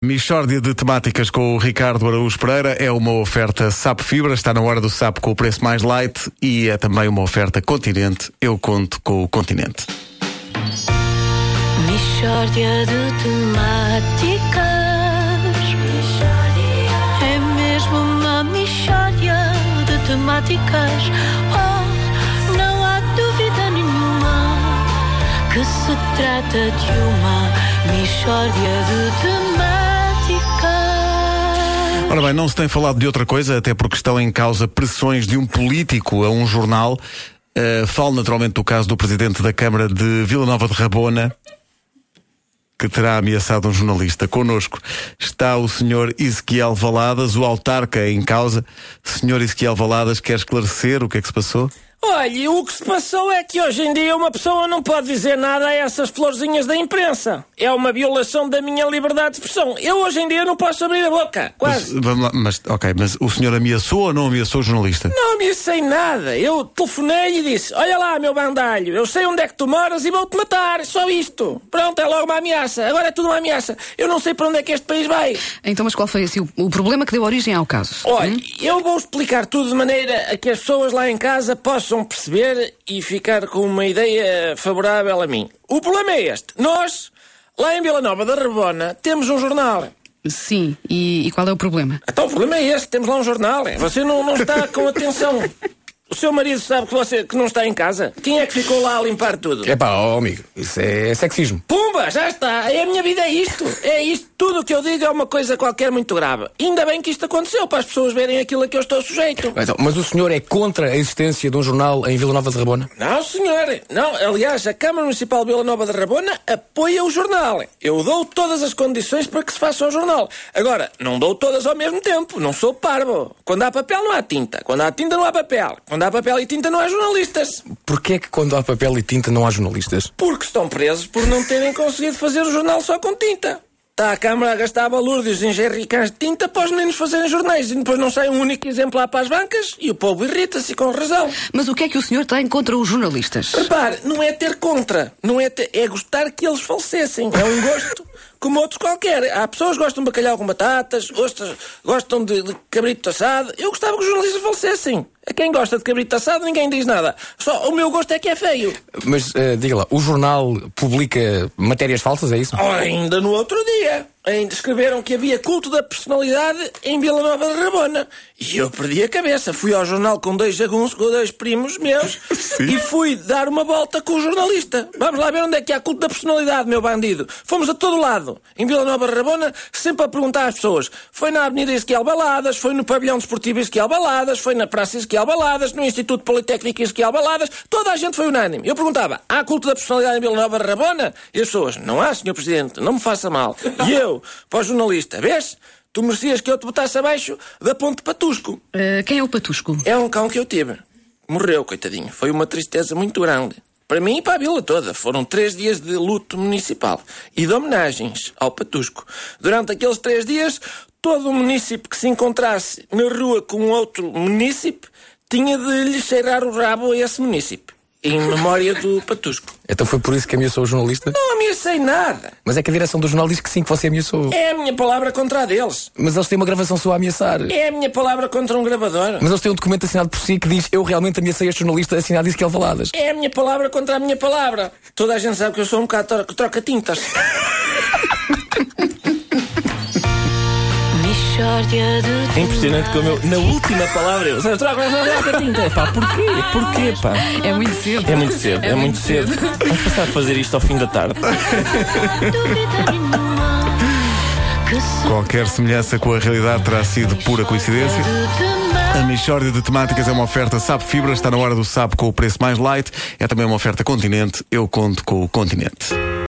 Michórdia de temáticas com o Ricardo Araújo Pereira é uma oferta Sapo Fibra, está na hora do Sapo com o preço mais light e é também uma oferta Continente, eu conto com o Continente. Michórdia de temáticas. É mesmo uma michórdia de temáticas. Oh, não há dúvida nenhuma que se trata de uma michórdia de temáticas. Ora bem, não se tem falado de outra coisa, até porque estão em causa pressões de um político a um jornal. Uh, falo naturalmente do caso do presidente da Câmara de Vila Nova de Rabona, que terá ameaçado um jornalista. Connosco está o senhor Ezequiel Valadas, o autarca em causa. Senhor Ezequiel Valadas, quer esclarecer o que é que se passou? Olha, o que se passou é que hoje em dia uma pessoa não pode dizer nada a essas florzinhas da imprensa. É uma violação da minha liberdade de expressão. Eu hoje em dia não posso abrir a boca, quase. Mas, vamos lá, mas, ok, mas o senhor ameaçou ou não ameaçou o jornalista? Não ameacei nada. Eu telefonei e disse: Olha lá, meu bandalho, eu sei onde é que tu moras e vou-te matar. Só isto. Pronto, é logo uma ameaça. Agora é tudo uma ameaça. Eu não sei para onde é que este país vai. Então, mas qual foi assim, o, o problema que deu origem ao caso? Olha, eu vou explicar tudo de maneira a que as pessoas lá em casa possam perceber e ficar com uma ideia favorável a mim. O problema é este. Nós, lá em Vila Nova da Rebona, temos um jornal. Sim, e, e qual é o problema? Então o problema é este, temos lá um jornal. Você não, não está com atenção. O seu marido sabe que você que não está em casa? Quem é que ficou lá a limpar tudo? É pá, ó amigo, isso é sexismo. Pumba, já está. É a minha vida, é isto. É isto. Tudo o que eu digo é uma coisa qualquer muito grave. Ainda bem que isto aconteceu, para as pessoas verem aquilo a que eu estou sujeito. Então, mas o senhor é contra a existência de um jornal em Vila Nova de Rabona? Não, senhor. Não, aliás, a Câmara Municipal de Vila Nova de Rabona apoia o jornal. Eu dou todas as condições para que se faça o jornal. Agora, não dou todas ao mesmo tempo. Não sou parvo. Quando há papel, não há tinta. Quando há tinta, não há papel. Quando há papel e tinta, não há jornalistas. Porquê é que quando há papel e tinta não há jornalistas? Porque estão presos por não terem conseguido fazer o jornal só com tinta. Está a Câmara a gastar balúrdios em jerrycans de tinta para os meninos fazerem jornais e depois não sai um único exemplar para as bancas e o povo irrita-se com razão. Mas o que é que o senhor tem contra os jornalistas? Repare, não é ter contra, não é ter, é gostar que eles falecessem. É um gosto como outros qualquer. Há pessoas que gostam de bacalhau com batatas, outras gostam de, de cabrito assado. Eu gostava que os jornalistas falecessem. A quem gosta de cabrito assado ninguém diz nada. Só o meu gosto é que é feio. Mas, uh, diga lá, o jornal publica matérias falsas, é isso? Ainda no outro dia, ainda escreveram que havia culto da personalidade em Vila Nova de Rabona. E eu perdi a cabeça. Fui ao jornal com dois jagunços, com dois primos meus, e fui dar uma volta com o jornalista. Vamos lá ver onde é que há culto da personalidade, meu bandido. Fomos a todo lado, em Vila Nova de Rabona, sempre a perguntar às pessoas. Foi na Avenida Esquiel Baladas, foi no Pavilhão Desportivo Esquiel Baladas, foi na Praça Esquiel Baladas, no Instituto Politécnico Esquiel Baladas. Toda a gente foi unânime. Eu perguntava, há culto da personalidade em Vila Nova de Rabona? E as pessoas, não há, senhor Presidente, não me faça mal. E eu, para o jornalista, vês? Tu merecias que eu te botasse abaixo da ponte Patusco. Uh, quem é o Patusco? É um cão que eu tive. Morreu, coitadinho. Foi uma tristeza muito grande. Para mim e para a vila toda. Foram três dias de luto municipal e de homenagens ao Patusco. Durante aqueles três dias, todo o munícipe que se encontrasse na rua com outro munícipe tinha de lhe cheirar o rabo a esse munícipe. Em memória do Patusco. Então foi por isso que ameaçou o jornalista? Não ameacei nada. Mas é que a direção do jornal diz que sim, que você ameaçou. É a minha palavra contra a deles. Mas eles têm uma gravação sua a ameaçar. É a minha palavra contra um gravador. Mas eles têm um documento assinado por si que diz eu realmente ameacei este jornalista assinado diz que ele valadas. É a minha palavra contra a minha palavra. Toda a gente sabe que eu sou um bocado tro- troca-tintas. É impressionante como eu, na última palavra, eu. Tinta. Pá, porquê? Porquê, pá? É muito cedo. É muito cedo, é, muito cedo. Vamos passar a fazer isto ao fim da tarde. Qualquer semelhança com a realidade terá sido pura coincidência. A Michórdia de Temáticas é uma oferta Sapo Fibra, está na hora do Sapo com o preço mais light. É também uma oferta Continente, eu conto com o Continente.